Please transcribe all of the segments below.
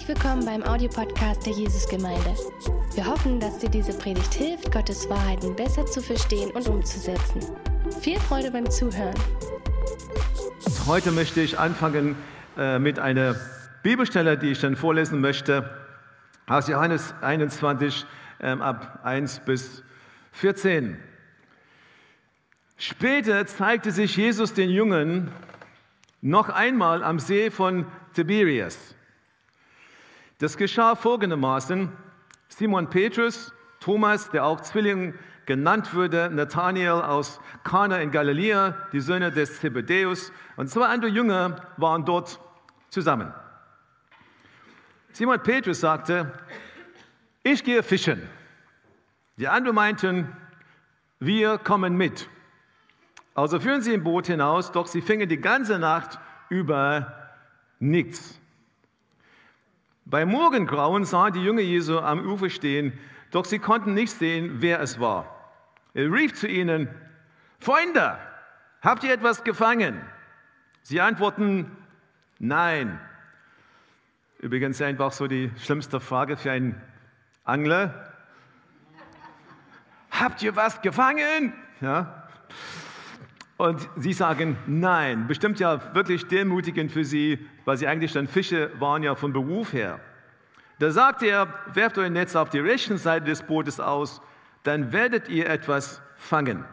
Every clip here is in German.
Herzlich willkommen beim Audiopodcast der Jesusgemeinde. Wir hoffen, dass dir diese Predigt hilft, Gottes Wahrheiten besser zu verstehen und umzusetzen. Viel Freude beim Zuhören. Heute möchte ich anfangen äh, mit einer Bibelstelle, die ich dann vorlesen möchte, aus Johannes 21 ähm, ab 1 bis 14. Später zeigte sich Jesus den Jungen noch einmal am See von Tiberias. Das geschah folgendermaßen. Simon Petrus, Thomas, der auch Zwilling genannt wurde, Nathanael aus Kana in Galiläa, die Söhne des Zebedäus und zwei andere Jünger waren dort zusammen. Simon Petrus sagte, ich gehe fischen. Die anderen meinten, wir kommen mit. Also führen sie im Boot hinaus, doch sie fingen die ganze Nacht über nichts. Bei Morgengrauen sahen die Jünger Jesu am Ufer stehen, doch sie konnten nicht sehen, wer es war. Er rief zu ihnen, Freunde, habt ihr etwas gefangen? Sie antworten, nein. Übrigens einfach so die schlimmste Frage für einen Angler. Habt ihr was gefangen? Ja. Und sie sagen nein. Bestimmt ja wirklich demütigend für sie, weil sie eigentlich dann Fische waren ja von Beruf her. Da sagt er, werft euer Netz auf die rechte Seite des Bootes aus, dann werdet ihr etwas fangen.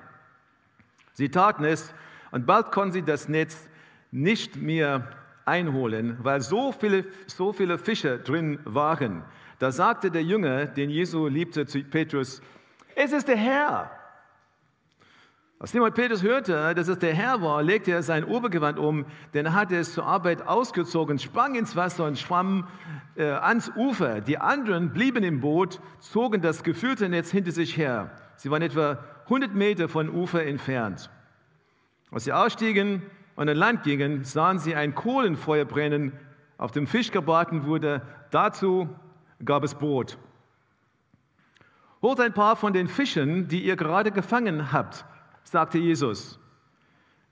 Sie taten es und bald konnten sie das Netz nicht mehr einholen, weil so viele, so viele Fische drin waren. Da sagte der Jünger, den Jesu liebte, zu Petrus, es ist der Herr. Als jemand Petrus hörte, dass es der Herr war, legte er sein Obergewand um, denn er hatte es zur Arbeit ausgezogen, sprang ins Wasser und schwamm äh, ans Ufer. Die anderen blieben im Boot, zogen das gefüllte Netz hinter sich her. Sie waren etwa 100 Meter von Ufer entfernt. Als sie ausstiegen und an Land gingen, sahen sie ein Kohlenfeuer brennen, auf dem Fisch gebraten wurde. Dazu gab es Brot. Holt ein paar von den Fischen, die ihr gerade gefangen habt, sagte Jesus.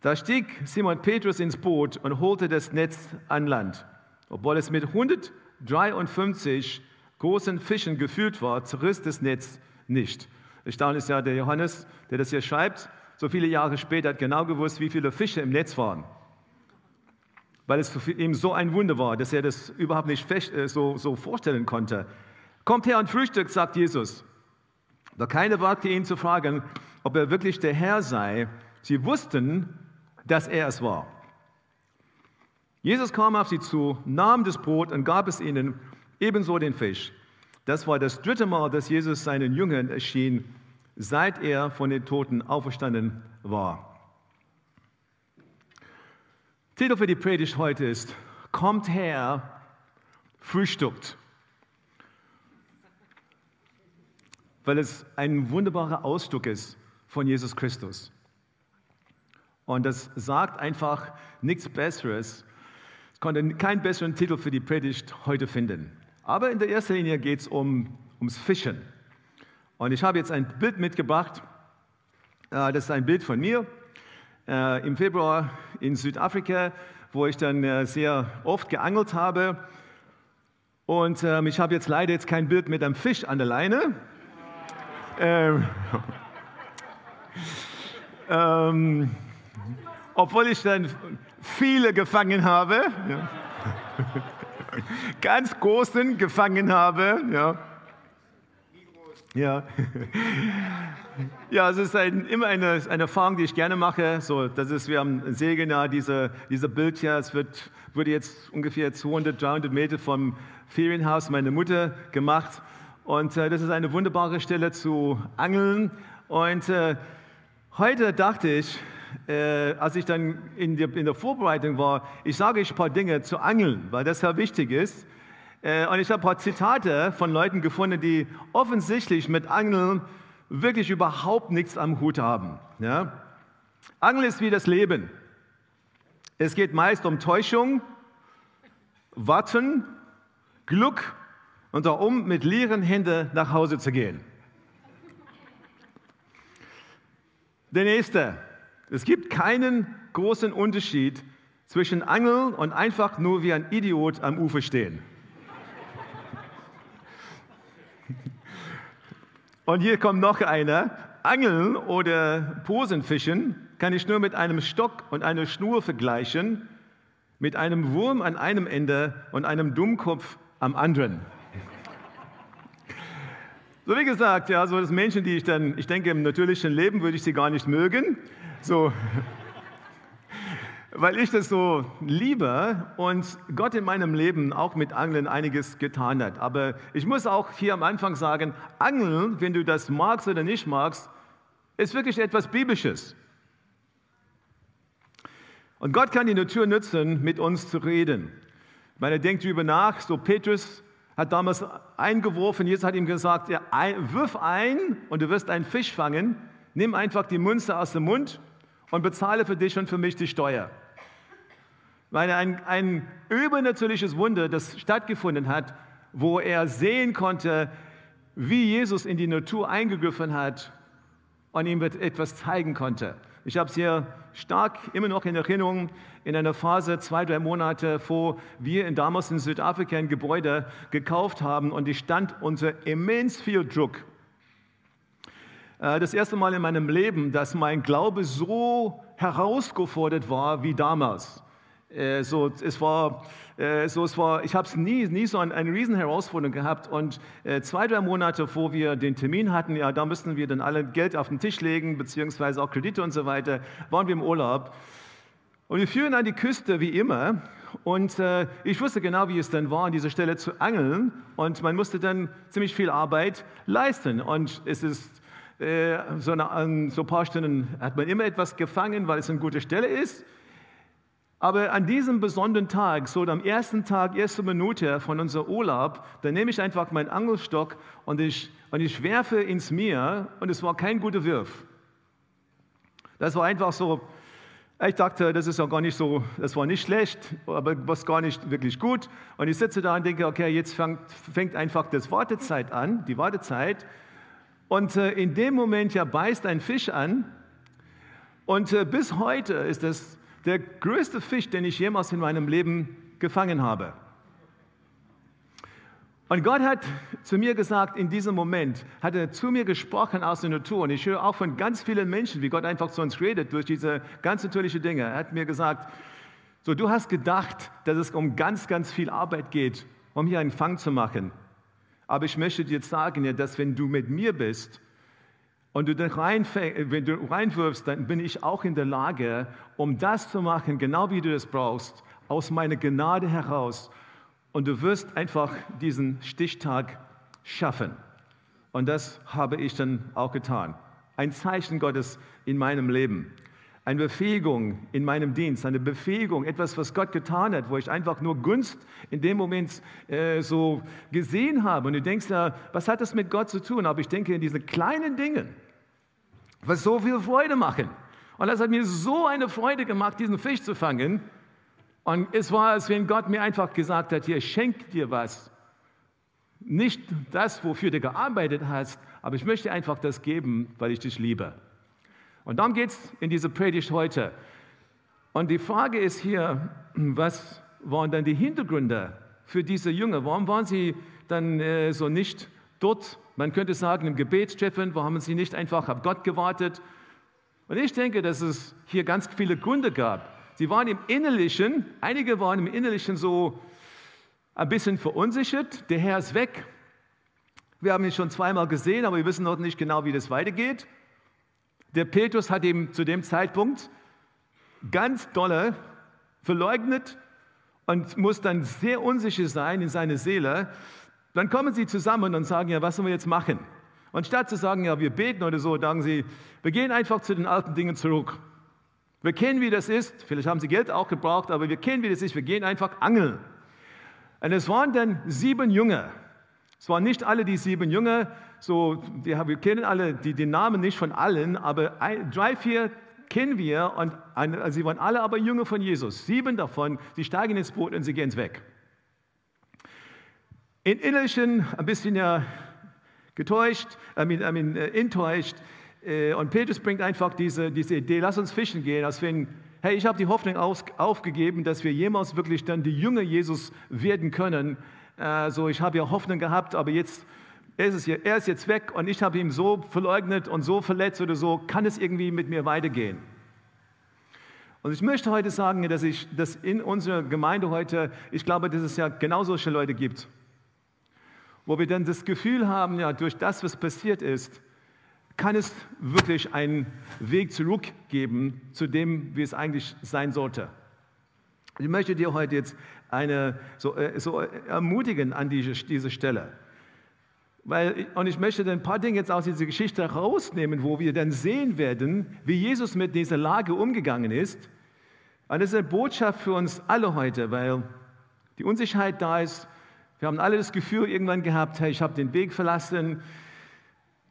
Da stieg Simon Petrus ins Boot und holte das Netz an Land. Obwohl es mit 153 großen Fischen gefüllt war, zerriss das Netz nicht. Erstaunlich ist ja der Johannes, der das hier schreibt, so viele Jahre später hat genau gewusst, wie viele Fische im Netz waren. Weil es ihm so ein Wunder war, dass er das überhaupt nicht äh, so, so vorstellen konnte. Kommt her und frühstückt, sagt Jesus. Da keiner wagte ihn zu fragen, ob er wirklich der Herr sei. Sie wussten, dass er es war. Jesus kam auf sie zu, nahm das Brot und gab es ihnen, ebenso den Fisch. Das war das dritte Mal, dass Jesus seinen Jüngern erschien, seit er von den Toten auferstanden war. Titel für die Predigt heute ist, Kommt her, frühstückt. Weil es ein wunderbarer Ausdruck ist von Jesus Christus. Und das sagt einfach nichts Besseres. Ich konnte keinen besseren Titel für die Predigt heute finden. Aber in der ersten Linie geht es um, ums Fischen. Und ich habe jetzt ein Bild mitgebracht. Äh, das ist ein Bild von mir äh, im Februar in Südafrika, wo ich dann äh, sehr oft geangelt habe. Und ähm, ich habe jetzt leider jetzt kein Bild mit einem Fisch an der Leine. Ähm, ähm, obwohl ich dann viele gefangen habe, ja. ganz großen gefangen habe. Ja. Ja. ja, es ist ein, immer eine, eine Erfahrung, die ich gerne mache. So, das ist, wir haben Segen, ja, diese, dieser Bild hier, es wird, wurde jetzt ungefähr 200, 300 Meter vom Ferienhaus meiner Mutter gemacht. Und äh, das ist eine wunderbare Stelle zu angeln. Und äh, Heute dachte ich, äh, als ich dann in der, in der, Vorbereitung war, ich sage ein paar Dinge zu Angeln, weil das sehr wichtig ist. Äh, und ich habe ein paar Zitate von Leuten gefunden, die offensichtlich mit Angeln wirklich überhaupt nichts am Hut haben. Ja? Angeln ist wie das Leben. Es geht meist um Täuschung, Warten, Glück und darum, mit leeren Händen nach Hause zu gehen. Der nächste. Es gibt keinen großen Unterschied zwischen Angeln und einfach nur wie ein Idiot am Ufer stehen. Und hier kommt noch einer. Angeln oder Posenfischen kann ich nur mit einem Stock und einer Schnur vergleichen, mit einem Wurm an einem Ende und einem Dummkopf am anderen. So wie gesagt, ja, so das Menschen, die ich dann, ich denke, im natürlichen Leben würde ich sie gar nicht mögen. So, weil ich das so liebe und Gott in meinem Leben auch mit Angeln einiges getan hat. Aber ich muss auch hier am Anfang sagen, Angeln, wenn du das magst oder nicht magst, ist wirklich etwas Biblisches. Und Gott kann die Natur nutzen, mit uns zu reden. Ich meine, denkt darüber nach, so Petrus hat damals eingeworfen, Jesus hat ihm gesagt, ja, ein, wirf ein und du wirst einen Fisch fangen, nimm einfach die Münze aus dem Mund und bezahle für dich und für mich die Steuer. Weil ein, ein übernatürliches Wunder, das stattgefunden hat, wo er sehen konnte, wie Jesus in die Natur eingegriffen hat und ihm etwas zeigen konnte. Ich habe es hier stark immer noch in Erinnerung, in einer Phase, zwei, drei Monate, wo wir in damals in Südafrika ein Gebäude gekauft haben und ich stand unter immens viel Druck. Äh, das erste Mal in meinem Leben, dass mein Glaube so herausgefordert war wie damals. Äh, so, es war, äh, so, es war, ich habe nie, nie so ein, eine riesen Herausforderung gehabt. Und äh, zwei, drei Monate, wo wir den Termin hatten, ja, da müssten wir dann alle Geld auf den Tisch legen, beziehungsweise auch Kredite und so weiter, waren wir im Urlaub. Und wir führen an die Küste wie immer. Und äh, ich wusste genau, wie es dann war, an dieser Stelle zu angeln. Und man musste dann ziemlich viel Arbeit leisten. Und es ist äh, so, eine, so ein paar Stunden hat man immer etwas gefangen, weil es eine gute Stelle ist aber an diesem besonderen Tag, so am ersten Tag, erste Minute von unserem Urlaub, da nehme ich einfach meinen Angelstock und ich, und ich werfe ins Meer und es war kein guter Wurf. Das war einfach so, ich dachte, das ist ja gar nicht so, das war nicht schlecht, aber was gar nicht wirklich gut. Und ich sitze da und denke, okay, jetzt fängt, fängt einfach das Wartezeit an, die Wartezeit. Und äh, in dem Moment ja beißt ein Fisch an. Und äh, bis heute ist das der größte Fisch, den ich jemals in meinem Leben gefangen habe. Und Gott hat zu mir gesagt, in diesem Moment hat er zu mir gesprochen aus der Natur. Und ich höre auch von ganz vielen Menschen, wie Gott einfach zu uns redet durch diese ganz natürlichen Dinge. Er hat mir gesagt, so du hast gedacht, dass es um ganz, ganz viel Arbeit geht, um hier einen Fang zu machen. Aber ich möchte dir sagen, dass wenn du mit mir bist, und du rein, wenn du reinwirfst, dann bin ich auch in der Lage, um das zu machen, genau wie du es brauchst, aus meiner Gnade heraus. Und du wirst einfach diesen Stichtag schaffen. Und das habe ich dann auch getan. Ein Zeichen Gottes in meinem Leben. Eine Befähigung in meinem Dienst, eine Befähigung, etwas, was Gott getan hat, wo ich einfach nur Gunst in dem Moment äh, so gesehen habe. Und du denkst ja, was hat das mit Gott zu tun? Aber ich denke in diesen kleinen Dingen, was so viel Freude machen. Und das hat mir so eine Freude gemacht, diesen Fisch zu fangen. Und es war, als wenn Gott mir einfach gesagt hat, hier, schenk dir was. Nicht das, wofür du gearbeitet hast, aber ich möchte einfach das geben, weil ich dich liebe. Und darum geht es in dieser Predigt heute. Und die Frage ist hier, was waren dann die Hintergründe für diese Jünger? Warum waren sie dann äh, so nicht dort man könnte sagen, im Gebetstreffen, wo haben sie nicht einfach auf Gott gewartet? Und ich denke, dass es hier ganz viele Gründe gab. Sie waren im Innerlichen, einige waren im Innerlichen so ein bisschen verunsichert. Der Herr ist weg. Wir haben ihn schon zweimal gesehen, aber wir wissen noch nicht genau, wie das weitergeht. Der Petrus hat ihm zu dem Zeitpunkt ganz dolle verleugnet und muss dann sehr unsicher sein in seiner Seele, dann kommen sie zusammen und sagen, ja, was sollen wir jetzt machen? Und statt zu sagen, ja, wir beten oder so, sagen sie, wir gehen einfach zu den alten Dingen zurück. Wir kennen, wie das ist. Vielleicht haben sie Geld auch gebraucht, aber wir kennen, wie das ist. Wir gehen einfach angeln. Und es waren dann sieben Jünger. Es waren nicht alle die sieben Jünger. So, wir, wir kennen alle die, die, Namen nicht von allen, aber ein, drei, vier kennen wir. Und eine, also sie waren alle aber Jünger von Jesus. Sieben davon, sie steigen ins Boot und sie gehen weg. In Innerlichen ein bisschen ja getäuscht, I mean, I mean, äh, enttäuscht. Äh, und Petrus bringt einfach diese, diese Idee, lass uns fischen gehen, als wenn, hey, ich habe die Hoffnung auf, aufgegeben, dass wir jemals wirklich dann die Jünger Jesus werden können. Also ich habe ja Hoffnung gehabt, aber jetzt er ist, hier, er ist jetzt weg und ich habe ihn so verleugnet und so verletzt oder so, kann es irgendwie mit mir weitergehen? Und ich möchte heute sagen, dass ich dass in unserer Gemeinde heute, ich glaube, dass es ja genau solche Leute gibt, wo wir dann das Gefühl haben, ja, durch das, was passiert ist, kann es wirklich einen Weg zurück geben zu dem, wie es eigentlich sein sollte. Ich möchte dir heute jetzt eine, so, äh, so ermutigen an diese, diese Stelle. Weil, und ich möchte ein paar Dinge jetzt aus dieser Geschichte rausnehmen, wo wir dann sehen werden, wie Jesus mit dieser Lage umgegangen ist. Und das ist eine Botschaft für uns alle heute, weil die Unsicherheit da ist. Wir haben alle das Gefühl irgendwann gehabt, hey, ich habe den Weg verlassen.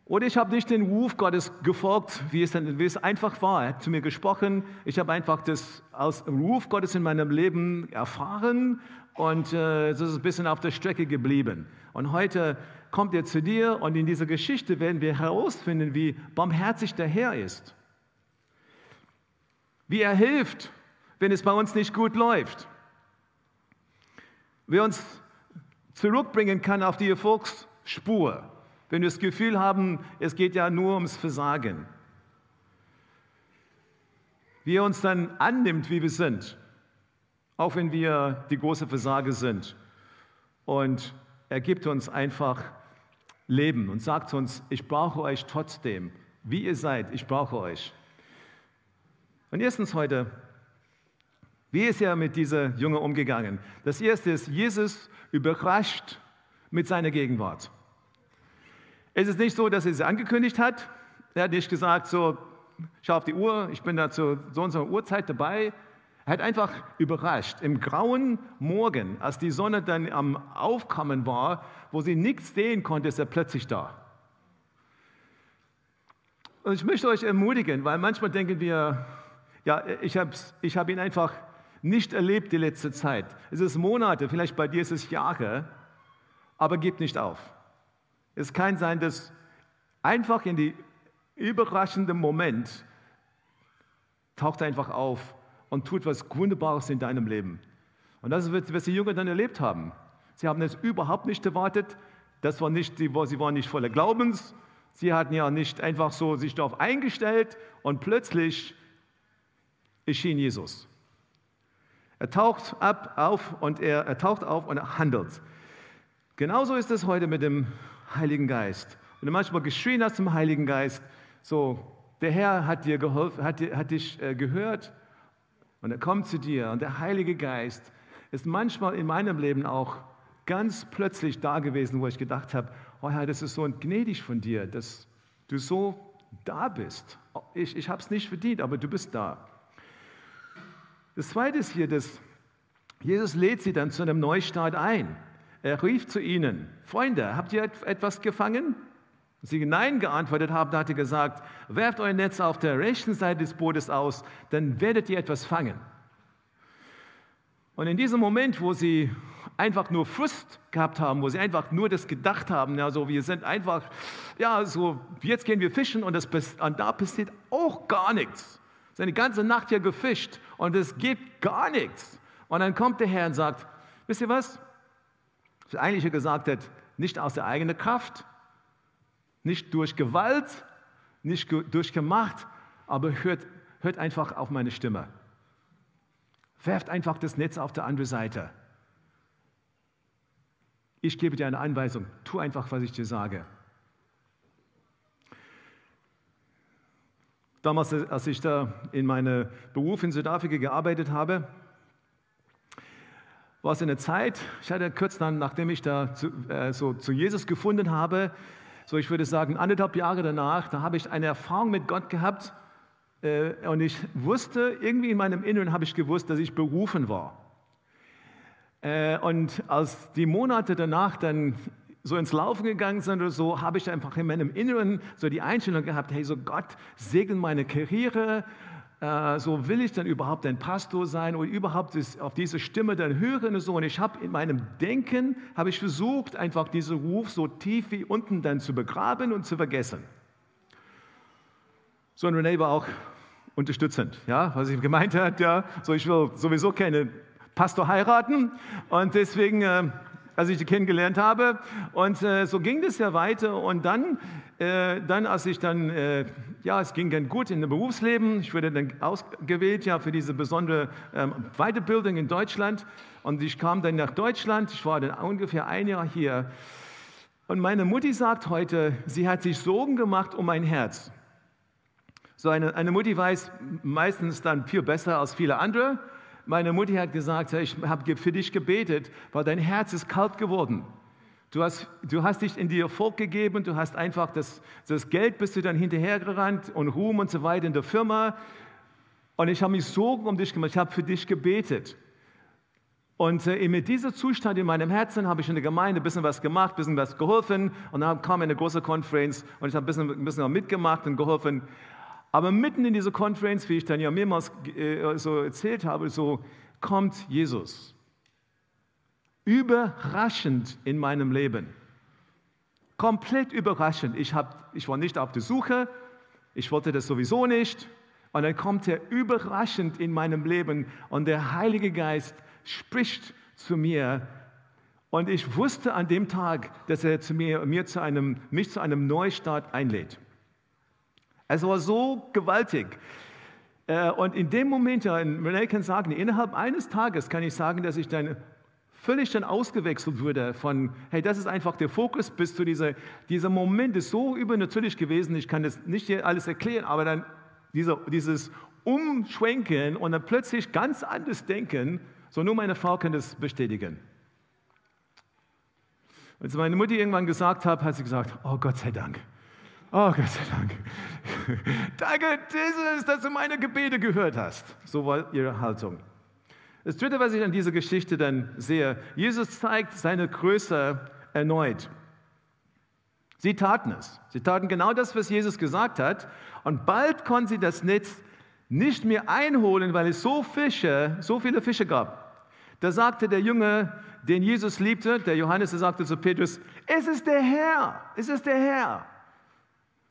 Oder ich habe nicht den Ruf Gottes gefolgt, wie es, dann, wie es einfach war. Er hat zu mir gesprochen. Ich habe einfach das als Ruf Gottes in meinem Leben erfahren und äh, es ist ein bisschen auf der Strecke geblieben. Und heute kommt er zu dir und in dieser Geschichte werden wir herausfinden, wie barmherzig der Herr ist. Wie er hilft, wenn es bei uns nicht gut läuft. Wie er uns zurückbringen kann auf die Erfolgsspur, wenn wir das Gefühl haben, es geht ja nur ums Versagen. Wie er uns dann annimmt, wie wir sind, auch wenn wir die große Versager sind. Und er gibt uns einfach leben und sagt uns, ich brauche euch trotzdem, wie ihr seid, ich brauche euch. Und erstens heute, wie ist er mit dieser Junge umgegangen? Das erste ist, Jesus überrascht mit seiner Gegenwart. Es ist nicht so, dass er es angekündigt hat. Er hat nicht gesagt, so, schau auf die Uhr, ich bin da zu so und so Uhrzeit dabei. Er hat einfach überrascht. Im grauen Morgen, als die Sonne dann am Aufkommen war, wo sie nichts sehen konnte, ist er plötzlich da. Und ich möchte euch ermutigen, weil manchmal denken wir, ja, ich habe ich hab ihn einfach nicht erlebt die letzte Zeit. Es ist Monate, vielleicht bei dir ist es Jahre, aber gib nicht auf. Es kann sein, dass einfach in die überraschende Moment taucht einfach auf und tut was Wunderbares in deinem Leben. Und das ist, was die Jünger dann erlebt haben. Sie haben es überhaupt nicht erwartet. Das war nicht, sie waren nicht voller Glaubens. Sie hatten ja nicht einfach so sich darauf eingestellt und plötzlich erschien Jesus. Er taucht ab, auf und er, er taucht auf und er handelt. Genauso ist es heute mit dem Heiligen Geist. Wenn du manchmal geschrien hast zum Heiligen Geist, so, der Herr hat dir geholfen, hat, hat dich äh, gehört und er kommt zu dir und der Heilige Geist ist manchmal in meinem Leben auch ganz plötzlich da gewesen, wo ich gedacht habe, oh Herr, das ist so gnädig von dir, dass du so da bist. Ich, ich habe es nicht verdient, aber du bist da. Das Zweite ist hier, dass Jesus lädt sie dann zu einem Neustart ein. Er rief zu ihnen, Freunde, habt ihr etwas gefangen? sie Nein geantwortet haben, hat er gesagt, werft euer Netz auf der rechten Seite des Bootes aus, dann werdet ihr etwas fangen. Und in diesem Moment, wo sie einfach nur Frust gehabt haben, wo sie einfach nur das gedacht haben, ja, so wir sind einfach, ja, so jetzt gehen wir fischen und, das, und da passiert auch gar nichts. Die ganze Nacht hier gefischt und es geht gar nichts. Und dann kommt der Herr und sagt, wisst ihr was? Was eigentlich gesagt hat, nicht aus der eigenen Kraft, nicht durch Gewalt, nicht durch Gemacht, aber hört, hört einfach auf meine Stimme. Werft einfach das Netz auf der andere Seite. Ich gebe dir eine Anweisung. Tu einfach, was ich dir sage. Damals, als ich da in meinem Beruf in Südafrika gearbeitet habe, war es eine Zeit, ich hatte kurz dann, nachdem ich da zu, äh, so zu Jesus gefunden habe, so ich würde sagen anderthalb Jahre danach, da habe ich eine Erfahrung mit Gott gehabt äh, und ich wusste, irgendwie in meinem Inneren habe ich gewusst, dass ich berufen war. Äh, und als die Monate danach dann so ins Laufen gegangen sind oder so, habe ich einfach in meinem Inneren so die Einstellung gehabt, hey, so Gott segne meine Karriere, äh, so will ich dann überhaupt ein Pastor sein oder überhaupt auf diese Stimme dann hören und so. Und ich habe in meinem Denken, habe ich versucht, einfach diesen Ruf so tief wie unten dann zu begraben und zu vergessen. So, und René war auch unterstützend, ja, was ich gemeint hat, ja, so ich will sowieso keine Pastor heiraten und deswegen äh, als ich sie kennengelernt habe. Und äh, so ging das ja weiter. Und dann, äh, dann als ich dann, äh, ja, es ging dann gut in dem Berufsleben. Ich wurde dann ausgewählt ja für diese besondere ähm, Weiterbildung in Deutschland. Und ich kam dann nach Deutschland. Ich war dann ungefähr ein Jahr hier. Und meine Mutti sagt heute, sie hat sich Sorgen gemacht um mein Herz. So eine, eine Mutti weiß meistens dann viel besser als viele andere. Meine Mutti hat gesagt, ich habe für dich gebetet, weil dein Herz ist kalt geworden. Du hast, du hast dich in dir Erfolg gegeben, du hast einfach das, das Geld, bist du dann hinterhergerannt und Ruhm und so weiter in der Firma. Und ich habe mich Sorgen um dich gemacht, ich habe für dich gebetet. Und äh, mit diesem Zustand in meinem Herzen habe ich in der Gemeinde ein bisschen was gemacht, ein bisschen was geholfen. Und dann kam eine große Konferenz und ich habe ein bisschen, ein bisschen mitgemacht und geholfen. Aber mitten in dieser Konferenz, wie ich dann ja mehrmals äh, so erzählt habe, so kommt Jesus. Überraschend in meinem Leben. Komplett überraschend. Ich, hab, ich war nicht auf der Suche, ich wollte das sowieso nicht. Und dann kommt er überraschend in meinem Leben und der Heilige Geist spricht zu mir. Und ich wusste an dem Tag, dass er zu mir, mir zu einem, mich zu einem Neustart einlädt. Es war so gewaltig. Äh, und in dem Moment, René kann sagen, innerhalb eines Tages kann ich sagen, dass ich dann völlig dann ausgewechselt wurde von, hey, das ist einfach der Fokus, bis zu dieser, dieser Moment ist so übernatürlich gewesen, ich kann das nicht alles erklären, aber dann dieser, dieses Umschwenken und dann plötzlich ganz anders denken, so nur meine Frau kann das bestätigen. Als meine Mutter irgendwann gesagt hat, hat sie gesagt, oh Gott sei Dank. Oh Gott sei Dank. Danke, Jesus, dass du meine Gebete gehört hast. So war ihre Haltung. Das Dritte, was ich an dieser Geschichte dann sehe, Jesus zeigt seine Größe erneut. Sie taten es. Sie taten genau das, was Jesus gesagt hat. Und bald konnten sie das Netz nicht mehr einholen, weil es so Fische, so viele Fische gab. Da sagte der Junge, den Jesus liebte, der Johannes, der sagte zu Petrus, es ist der Herr, es ist der Herr.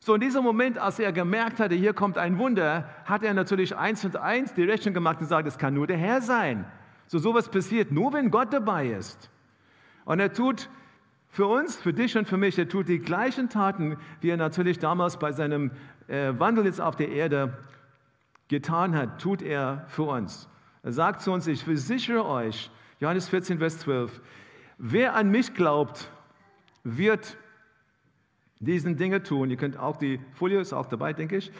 So in diesem Moment, als er gemerkt hatte, hier kommt ein Wunder, hat er natürlich eins und eins die Rechnung gemacht und gesagt, es kann nur der Herr sein. So sowas passiert nur, wenn Gott dabei ist. Und er tut für uns, für dich und für mich, er tut die gleichen Taten, wie er natürlich damals bei seinem äh, Wandel jetzt auf der Erde getan hat, tut er für uns. Er sagt zu uns, ich versichere euch, Johannes 14, Vers 12, wer an mich glaubt, wird diesen Dinge tun. Ihr könnt auch, die Folie ist auch dabei, denke ich.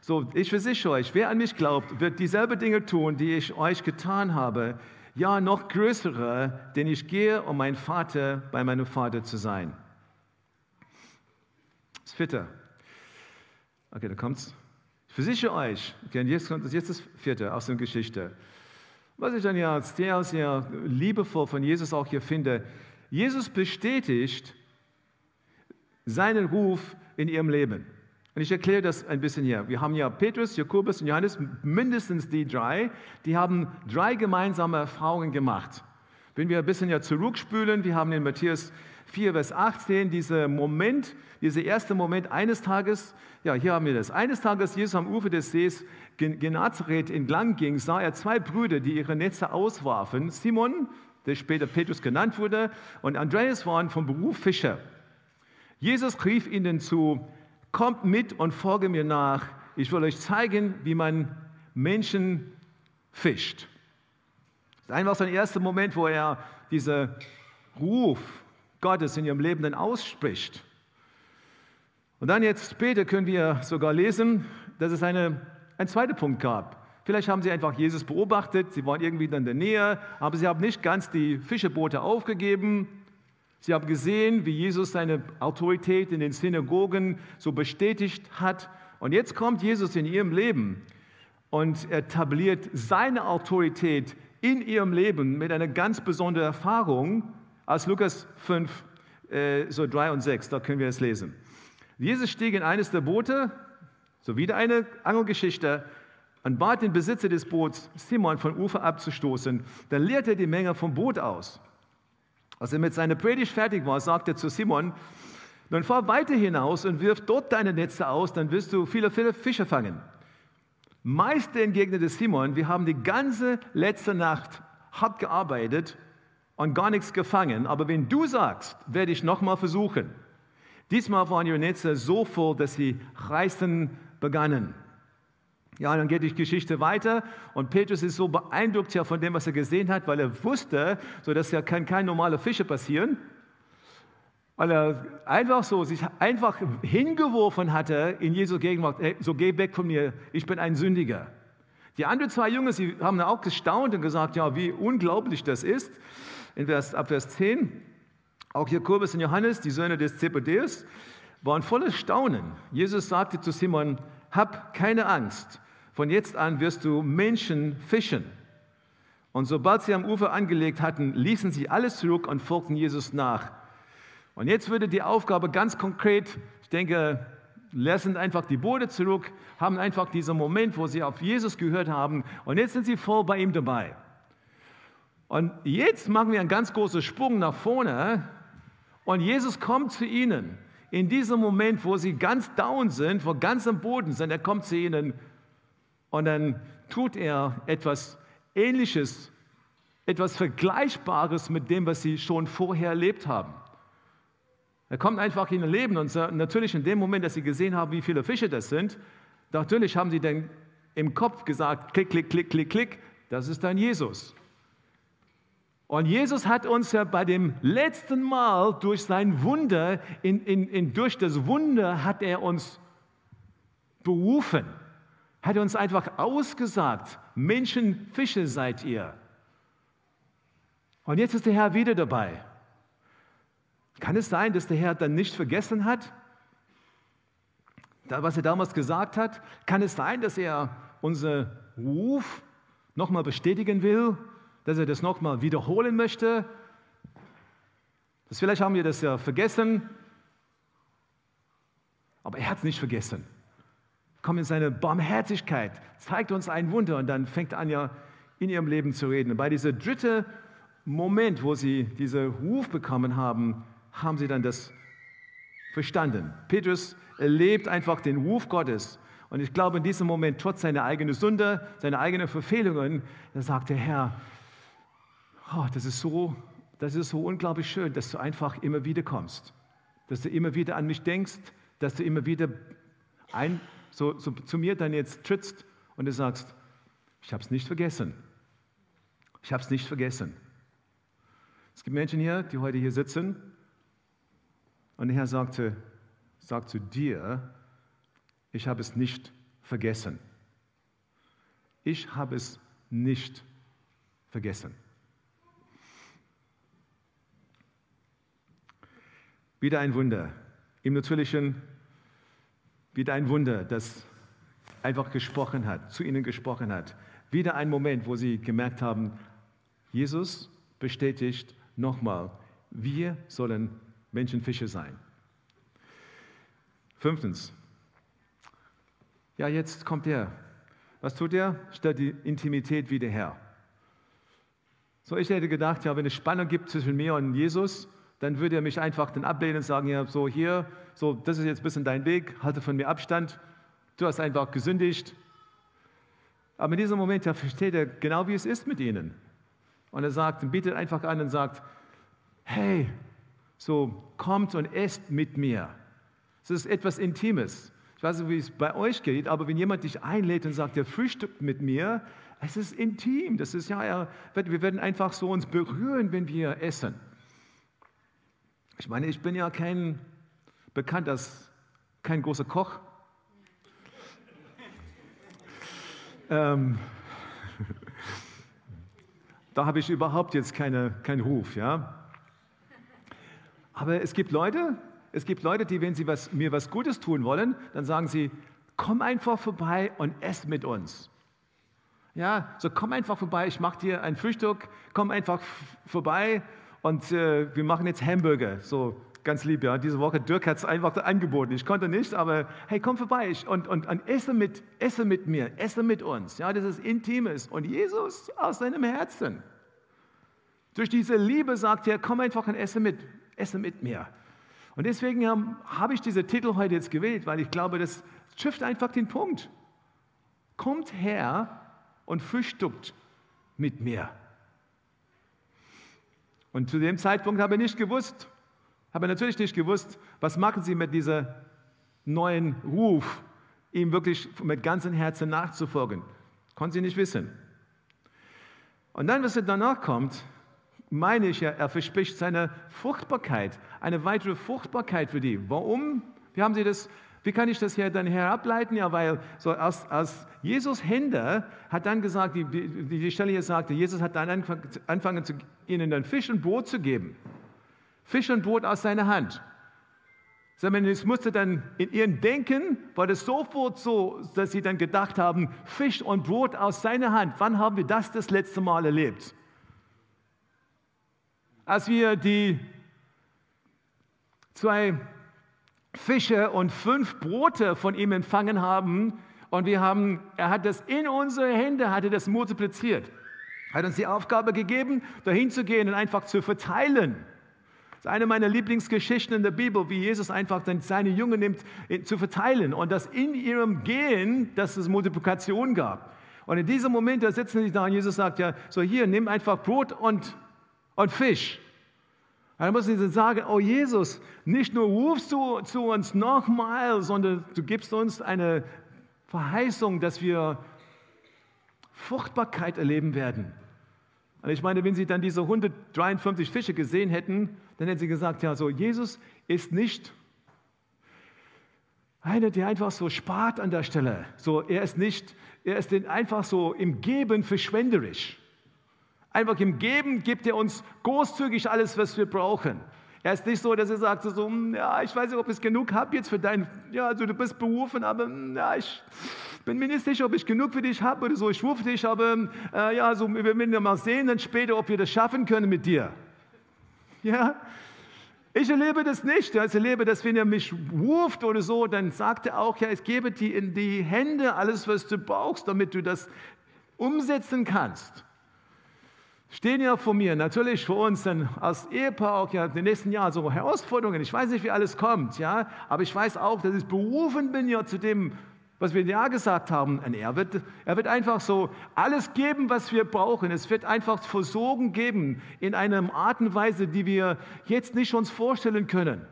So, ich versichere euch, wer an mich glaubt, wird dieselbe Dinge tun, die ich euch getan habe. Ja, noch größere, denn ich gehe, um mein Vater bei meinem Vater zu sein. Das vierte. Okay, da kommt's. Ich versichere euch, okay, jetzt kommt das, jetzt das vierte aus der Geschichte. Was ich dann ja sehr, sehr liebevoll von Jesus auch hier finde. Jesus bestätigt, seinen Ruf in ihrem Leben. Und ich erkläre das ein bisschen hier. Wir haben ja Petrus, Jakobus und Johannes, mindestens die drei, die haben drei gemeinsame Erfahrungen gemacht. Wenn wir ein bisschen ja zurückspülen, wir haben in Matthäus 4, Vers 18 diesen Moment, dieser erste Moment eines Tages, ja, hier haben wir das. Eines Tages, Jesus am Ufer des Sees Genazareth entlang ging, sah er zwei Brüder, die ihre Netze auswarfen. Simon, der später Petrus genannt wurde, und Andreas waren vom Beruf Fischer. Jesus rief ihnen zu, kommt mit und folge mir nach. Ich will euch zeigen, wie man Menschen fischt. Das ist einfach so ein erster Moment, wo er diesen Ruf Gottes in ihrem Leben dann ausspricht. Und dann jetzt später können wir sogar lesen, dass es eine, einen zweiten Punkt gab. Vielleicht haben sie einfach Jesus beobachtet, sie waren irgendwie in der Nähe, aber sie haben nicht ganz die Fischerboote aufgegeben. Sie haben gesehen, wie Jesus seine Autorität in den Synagogen so bestätigt hat. Und jetzt kommt Jesus in ihrem Leben und etabliert seine Autorität in ihrem Leben mit einer ganz besonderen Erfahrung aus Lukas 5, äh, so 3 und 6. Da können wir es lesen. Jesus stieg in eines der Boote, so wieder eine Angelgeschichte, und bat den Besitzer des Boots, Simon, vom Ufer abzustoßen. Dann leerte er die Menge vom Boot aus. Als er mit seiner Predigt fertig war, sagte er zu Simon, nun fahr weiter hinaus und wirf dort deine Netze aus, dann wirst du viele, viele Fische fangen. Meister entgegnete Simon, wir haben die ganze letzte Nacht hart gearbeitet und gar nichts gefangen. Aber wenn du sagst, werde ich nochmal versuchen. Diesmal waren ihre Netze so voll, dass sie reißen begannen. Ja, dann geht die Geschichte weiter und Petrus ist so beeindruckt ja von dem, was er gesehen hat, weil er wusste, so dass ja kann kein normaler Fische passieren, weil er einfach so sich einfach hingeworfen hatte in Jesu Gegenwart, hey, so geh weg von mir, ich bin ein Sündiger. Die anderen zwei Jungs, sie haben auch gestaunt und gesagt, ja, wie unglaublich das ist. In Vers, ab Vers 10, auch Jakobus und Johannes, die Söhne des Zebedeus, waren voller Staunen. Jesus sagte zu Simon, hab keine Angst, von jetzt an wirst du Menschen fischen. Und sobald sie am Ufer angelegt hatten, ließen sie alles zurück und folgten Jesus nach. Und jetzt würde die Aufgabe ganz konkret, ich denke, lassen einfach die Boote zurück, haben einfach diesen Moment, wo sie auf Jesus gehört haben und jetzt sind sie voll bei ihm dabei. Und jetzt machen wir einen ganz großen Sprung nach vorne und Jesus kommt zu ihnen. In diesem Moment, wo sie ganz down sind, wo ganz am Boden sind, er kommt zu ihnen und dann tut er etwas Ähnliches, etwas Vergleichbares mit dem, was sie schon vorher erlebt haben. Er kommt einfach in ihr Leben und natürlich in dem Moment, dass sie gesehen haben, wie viele Fische das sind, natürlich haben sie dann im Kopf gesagt, klick, klick, klick, klick, klick, das ist dann Jesus. Und Jesus hat uns ja bei dem letzten Mal durch sein Wunder, in, in, in, durch das Wunder hat er uns berufen hat er uns einfach ausgesagt, Menschen, Fische seid ihr. Und jetzt ist der Herr wieder dabei. Kann es sein, dass der Herr dann nicht vergessen hat, was er damals gesagt hat? Kann es sein, dass er unseren Ruf nochmal bestätigen will, dass er das nochmal wiederholen möchte? Das, vielleicht haben wir das ja vergessen, aber er hat es nicht vergessen kommt in seine Barmherzigkeit, zeigt uns ein Wunder und dann fängt Anja in ihrem Leben zu reden. Und bei diesem dritten Moment, wo sie diesen Ruf bekommen haben, haben sie dann das verstanden. Petrus erlebt einfach den Ruf Gottes. Und ich glaube, in diesem Moment, trotz seiner eigenen Sünde, seiner eigenen Verfehlungen, da sagt der Herr, oh, das, ist so, das ist so unglaublich schön, dass du einfach immer wieder kommst, dass du immer wieder an mich denkst, dass du immer wieder ein, so, so zu mir dann jetzt trittst und du sagst, ich habe es nicht vergessen. Ich habe es nicht vergessen. Es gibt Menschen hier, die heute hier sitzen und der Herr sagte, sagt zu dir, ich habe es nicht vergessen. Ich habe es nicht vergessen. Wieder ein Wunder. Im Natürlichen wieder ein Wunder, das einfach gesprochen hat, zu ihnen gesprochen hat. Wieder ein Moment, wo sie gemerkt haben, Jesus bestätigt nochmal, wir sollen Menschenfische sein. Fünftens, ja, jetzt kommt er. Was tut er? Stellt die Intimität wieder her. So, ich hätte gedacht, ja, wenn es Spannung gibt zwischen mir und Jesus, dann würde er mich einfach dann ablehnen und sagen, ja, so hier, so, das ist jetzt ein bisschen dein Weg, halte von mir Abstand, du hast einfach gesündigt. Aber in diesem Moment, da versteht er genau, wie es ist mit ihnen. Und er sagt, bietet einfach an und sagt, hey, so kommt und esst mit mir. Es ist etwas Intimes. Ich weiß nicht, wie es bei euch geht, aber wenn jemand dich einlädt und sagt, der frühstückt mit mir, es ist intim. Das ist ja, wir werden einfach so uns berühren, wenn wir essen. Ich meine, ich bin ja kein bekannt als kein großer Koch. ähm, da habe ich überhaupt jetzt keine, keinen Ruf, ja. Aber es gibt Leute, es gibt Leute, die, wenn sie was, mir was Gutes tun wollen, dann sagen sie, komm einfach vorbei und ess mit uns. Ja, so komm einfach vorbei, ich mache dir ein Frühstück, komm einfach vorbei und äh, wir machen jetzt Hamburger. So ganz lieb, ja. Diese Woche, Dirk hat es einfach angeboten. Ich konnte nicht, aber hey, komm vorbei und, und, und esse, mit, esse mit mir, esse mit uns. Ja, das ist Intimes. Und Jesus aus seinem Herzen. Durch diese Liebe sagt er, komm einfach und esse mit, esse mit mir. Und deswegen habe ich diese Titel heute jetzt gewählt, weil ich glaube, das trifft einfach den Punkt. Kommt her und frühstückt mit mir. Und zu dem Zeitpunkt habe ich nicht gewusst, habe natürlich nicht gewusst, was machen sie mit diesem neuen Ruf, ihm wirklich mit ganzem Herzen nachzufolgen. Konnte sie nicht wissen. Und dann, was danach kommt, meine ich ja, er verspricht seine Fruchtbarkeit, eine weitere Fruchtbarkeit für die. Warum? Wie haben sie das wie kann ich das hier dann herableiten? Ja, weil so aus, aus Jesus Hände hat dann gesagt, die, die, die Stelle hier sagte, Jesus hat dann angefangen, zu, ihnen dann Fisch und Brot zu geben. Fisch und Brot aus seiner Hand. Es musste dann in ihrem Denken, war das sofort so, dass sie dann gedacht haben, Fisch und Brot aus seiner Hand. Wann haben wir das das letzte Mal erlebt? Als wir die zwei Fische und fünf Brote von ihm empfangen haben und wir haben, er hat das in unsere Hände, hatte das multipliziert. Hat uns die Aufgabe gegeben, dahin zu gehen und einfach zu verteilen. Das ist eine meiner Lieblingsgeschichten in der Bibel, wie Jesus einfach seine Jünger nimmt, zu verteilen und dass in ihrem Gehen, dass es Multiplikation gab. Und in diesem Moment, da sitzen sie da und Jesus sagt ja, so hier, nimm einfach Brot und, und Fisch. Dann muss ich sagen, oh Jesus, nicht nur rufst du zu uns nochmal, sondern du gibst uns eine Verheißung, dass wir Fruchtbarkeit erleben werden. Und ich meine, wenn sie dann diese 153 Fische gesehen hätten, dann hätten sie gesagt, ja, so Jesus ist nicht einer, der einfach so spart an der Stelle. So, er ist nicht, er ist einfach so im Geben verschwenderisch. Einfach im Geben gibt er uns großzügig alles, was wir brauchen. Er ist nicht so, dass er sagt, so, hm, ja, ich weiß nicht, ob ich genug habe jetzt für dein, ja, also du bist berufen, aber hm, ja, ich bin mir nicht sicher, ob ich genug für dich habe oder so. Ich rufe dich, aber äh, ja, so, wir werden mal sehen dann später, ob wir das schaffen können mit dir. Ja, ich erlebe das nicht. Ich erlebe, dass wenn er mich ruft oder so, dann sagt er auch, ja, ich gebe dir in die Hände alles, was du brauchst, damit du das umsetzen kannst stehen ja vor mir, natürlich für uns dann als Ehepaar auch ja in den nächsten Jahren so Herausforderungen. Ich weiß nicht, wie alles kommt, ja, aber ich weiß auch, dass ich berufen bin ja zu dem, was wir ja gesagt haben. Und er wird, er wird einfach so alles geben, was wir brauchen. Es wird einfach Versorgung geben in einer Art und Weise, die wir jetzt nicht uns vorstellen können.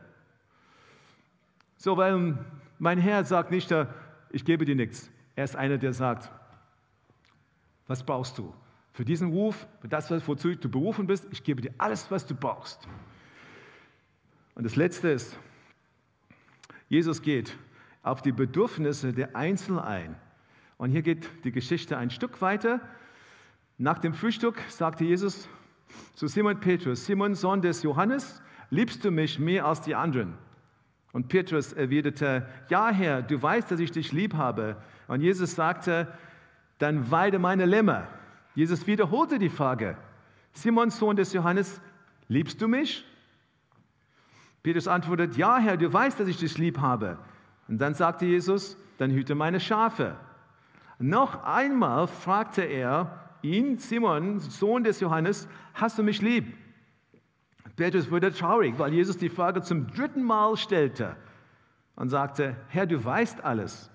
So, weil mein Herr sagt nicht, ich gebe dir nichts. Er ist einer, der sagt, was brauchst du? Für diesen Ruf, für das, wozu du berufen bist. Ich gebe dir alles, was du brauchst. Und das Letzte ist, Jesus geht auf die Bedürfnisse der Einzelnen ein. Und hier geht die Geschichte ein Stück weiter. Nach dem Frühstück sagte Jesus zu Simon Petrus, Simon, Sohn des Johannes, liebst du mich mehr als die anderen? Und Petrus erwiderte, ja Herr, du weißt, dass ich dich lieb habe. Und Jesus sagte, dann weide meine Lämmer. Jesus wiederholte die Frage, Simon, Sohn des Johannes, liebst du mich? Petrus antwortet, ja Herr, du weißt, dass ich dich lieb habe. Und dann sagte Jesus, dann hüte meine Schafe. Noch einmal fragte er ihn, Simon, Sohn des Johannes, hast du mich lieb? Petrus wurde traurig, weil Jesus die Frage zum dritten Mal stellte und sagte, Herr, du weißt alles.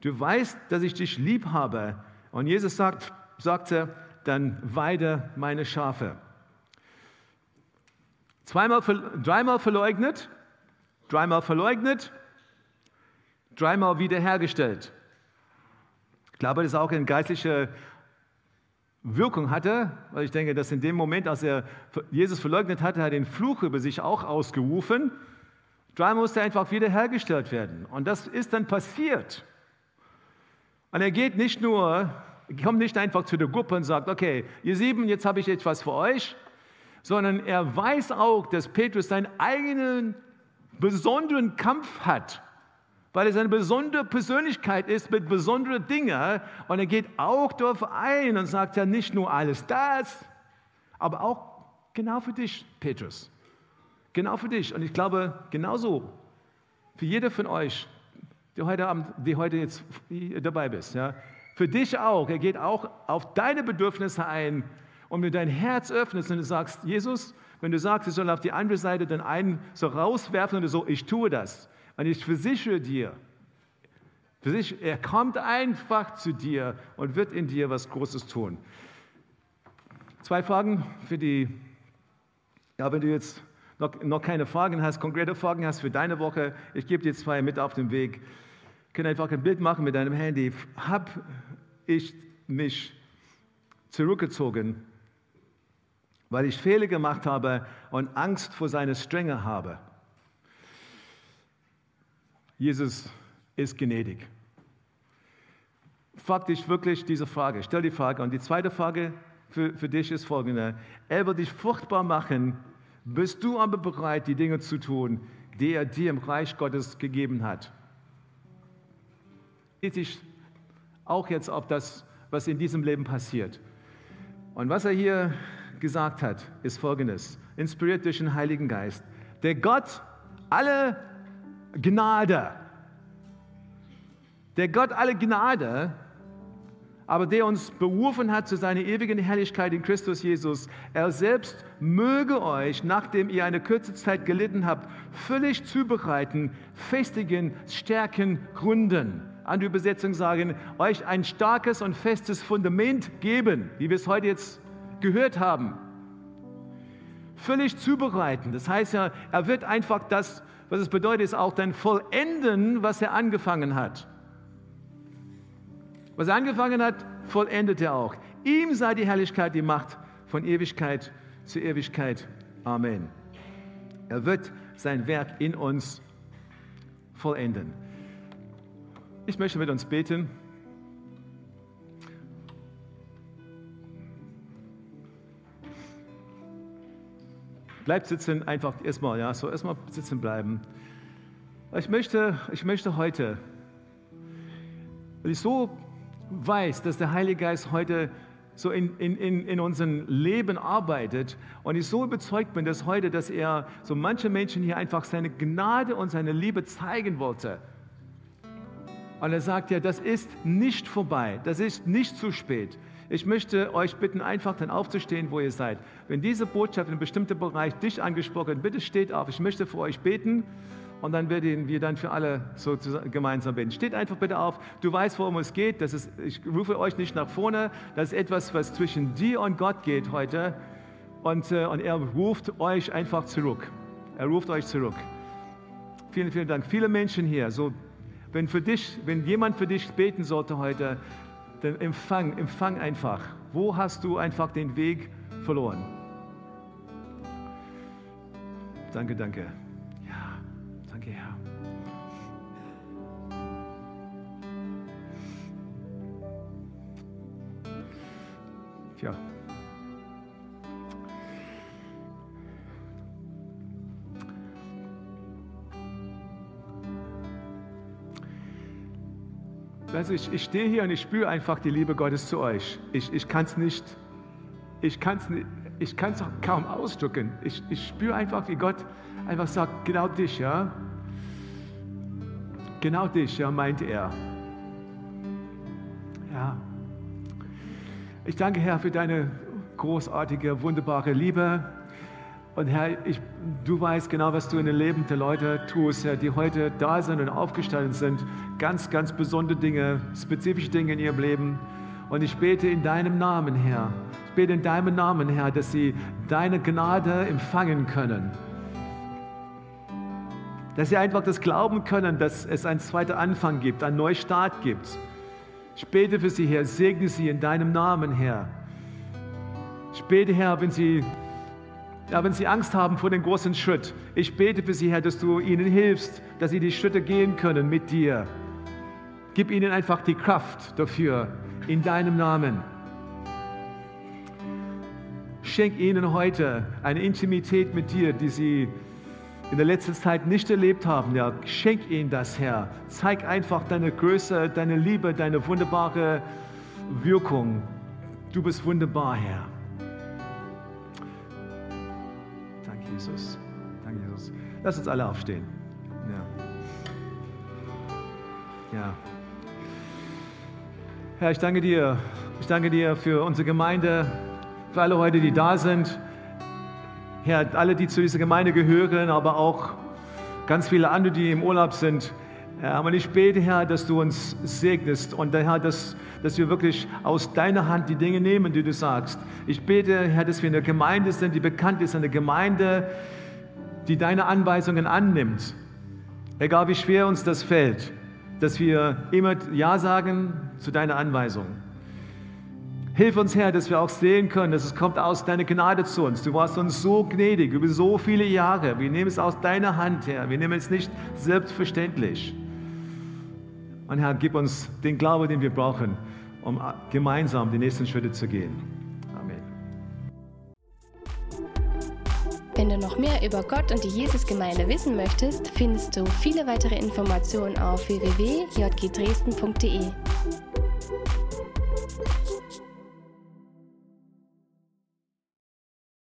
Du weißt, dass ich dich lieb habe. Und Jesus sagt, sagte, dann weide meine Schafe. Zweimal, dreimal verleugnet, dreimal verleugnet, dreimal wiederhergestellt. Ich glaube, das auch eine geistliche Wirkung hatte, weil ich denke, dass in dem Moment, als er Jesus verleugnet hatte, hat er den Fluch über sich auch ausgerufen. Dreimal musste er einfach wiederhergestellt werden. Und das ist dann passiert. Und er geht nicht nur kommt nicht einfach zu der Gruppe und sagt, okay, ihr sieben, jetzt habe ich etwas für euch, sondern er weiß auch, dass Petrus seinen eigenen besonderen Kampf hat, weil er seine besondere Persönlichkeit ist mit besonderen Dingen und er geht auch darauf ein und sagt ja nicht nur alles das, aber auch genau für dich, Petrus. Genau für dich. Und ich glaube, genauso für jeder von euch, der heute Abend, die heute jetzt dabei bist, ja, für dich auch. Er geht auch auf deine Bedürfnisse ein. Und wenn du dein Herz öffnest und du sagst, Jesus, wenn du sagst, ich soll auf die andere Seite den einen so rauswerfen und so, ich tue das. Und ich versichere dir, er kommt einfach zu dir und wird in dir was Großes tun. Zwei Fragen für die Ja, wenn du jetzt noch, noch keine Fragen hast, konkrete Fragen hast für deine Woche, ich gebe dir zwei mit auf den Weg. Kann einfach ein Bild machen mit deinem Handy. Habe ich mich zurückgezogen, weil ich Fehler gemacht habe und Angst vor seiner Strenge habe? Jesus ist gnädig. Frag dich wirklich diese Frage. Stell die Frage. Und die zweite Frage für, für dich ist folgende. Er wird dich fruchtbar machen. Bist du aber bereit, die Dinge zu tun, die er dir im Reich Gottes gegeben hat? Geht sich auch jetzt auf das, was in diesem Leben passiert. Und was er hier gesagt hat, ist folgendes, inspiriert durch den Heiligen Geist. Der Gott alle Gnade, der Gott alle Gnade, aber der uns berufen hat zu seiner ewigen Herrlichkeit in Christus Jesus, er selbst möge euch, nachdem ihr eine kurze Zeit gelitten habt, völlig zubereiten, festigen, stärken, gründen. Andere Übersetzungen sagen, euch ein starkes und festes Fundament geben, wie wir es heute jetzt gehört haben. Völlig zubereiten. Das heißt ja, er wird einfach das, was es bedeutet, ist auch dann vollenden, was er angefangen hat. Was er angefangen hat, vollendet er auch. Ihm sei die Herrlichkeit, die Macht von Ewigkeit zu Ewigkeit. Amen. Er wird sein Werk in uns vollenden. Ich möchte mit uns beten. Bleibt sitzen, einfach erstmal, ja, so erstmal sitzen bleiben. Ich möchte, ich möchte heute, weil ich so weiß, dass der Heilige Geist heute so in, in, in unserem Leben arbeitet und ich so überzeugt bin, dass heute, dass er so manche Menschen hier einfach seine Gnade und seine Liebe zeigen wollte. Und er sagt ja, das ist nicht vorbei, das ist nicht zu spät. Ich möchte euch bitten, einfach dann aufzustehen, wo ihr seid. Wenn diese Botschaft in einem bestimmten Bereich dich angesprochen hat, bitte steht auf. Ich möchte für euch beten und dann werden wir dann für alle so gemeinsam beten. Steht einfach bitte auf. Du weißt, worum es geht. Das ist, ich rufe euch nicht nach vorne. Das ist etwas, was zwischen dir und Gott geht heute. Und, äh, und er ruft euch einfach zurück. Er ruft euch zurück. Vielen, vielen Dank. Viele Menschen hier. So, wenn, für dich, wenn jemand für dich beten sollte heute, dann empfang, empfang einfach. Wo hast du einfach den Weg verloren? Danke, danke. Also ich, ich stehe hier und ich spüre einfach die Liebe Gottes zu euch. Ich, ich kann es nicht, ich kann es ich kann's auch kaum ausdrücken. Ich, ich spüre einfach, wie Gott einfach sagt, genau dich, ja. Genau dich, ja, meint er. Ja. Ich danke, Herr, für deine großartige, wunderbare Liebe. Und Herr, ich, du weißt genau, was du in den Leben der Leute tust, Herr, die heute da sind und aufgestanden sind. Ganz, ganz besondere Dinge, spezifische Dinge in ihrem Leben. Und ich bete in deinem Namen, Herr. Ich bete in deinem Namen, Herr, dass sie deine Gnade empfangen können. Dass sie einfach das glauben können, dass es einen zweiten Anfang gibt, einen Neustart gibt ich bete für sie, Herr, segne sie in deinem Namen, Herr. Ich bete, Herr, wenn sie, ja, wenn sie Angst haben vor dem großen Schritt, ich bete für sie, Herr, dass du ihnen hilfst, dass sie die Schritte gehen können mit dir. Gib ihnen einfach die Kraft dafür, in deinem Namen. Schenk ihnen heute eine Intimität mit dir, die sie in der letzten Zeit nicht erlebt haben, ja, schenk ihnen das, Herr. Zeig einfach deine Größe, deine Liebe, deine wunderbare Wirkung. Du bist wunderbar, Herr. Jesus. Danke, Jesus. Lass uns alle aufstehen. Ja. Ja. Herr, ich danke dir. Ich danke dir für unsere Gemeinde, für alle heute, die da sind. Herr, alle, die zu dieser Gemeinde gehören, aber auch ganz viele andere, die im Urlaub sind. Ja, und ich bete, Herr, dass du uns segnest und Herr, dass, dass wir wirklich aus deiner Hand die Dinge nehmen, die du sagst. Ich bete, Herr, dass wir eine Gemeinde sind, die bekannt ist, eine Gemeinde, die deine Anweisungen annimmt. Egal wie schwer uns das fällt, dass wir immer Ja sagen zu deiner Anweisung. Hilf uns, Herr, dass wir auch sehen können, dass es kommt aus deiner Gnade zu uns. Du warst uns so gnädig über so viele Jahre. Wir nehmen es aus deiner Hand, Herr. Wir nehmen es nicht selbstverständlich. Und Herr, gib uns den Glauben, den wir brauchen, um gemeinsam die nächsten Schritte zu gehen. Amen. Wenn du noch mehr über Gott und die Jesusgemeinde wissen möchtest, findest du viele weitere Informationen auf www.jgdresden.de.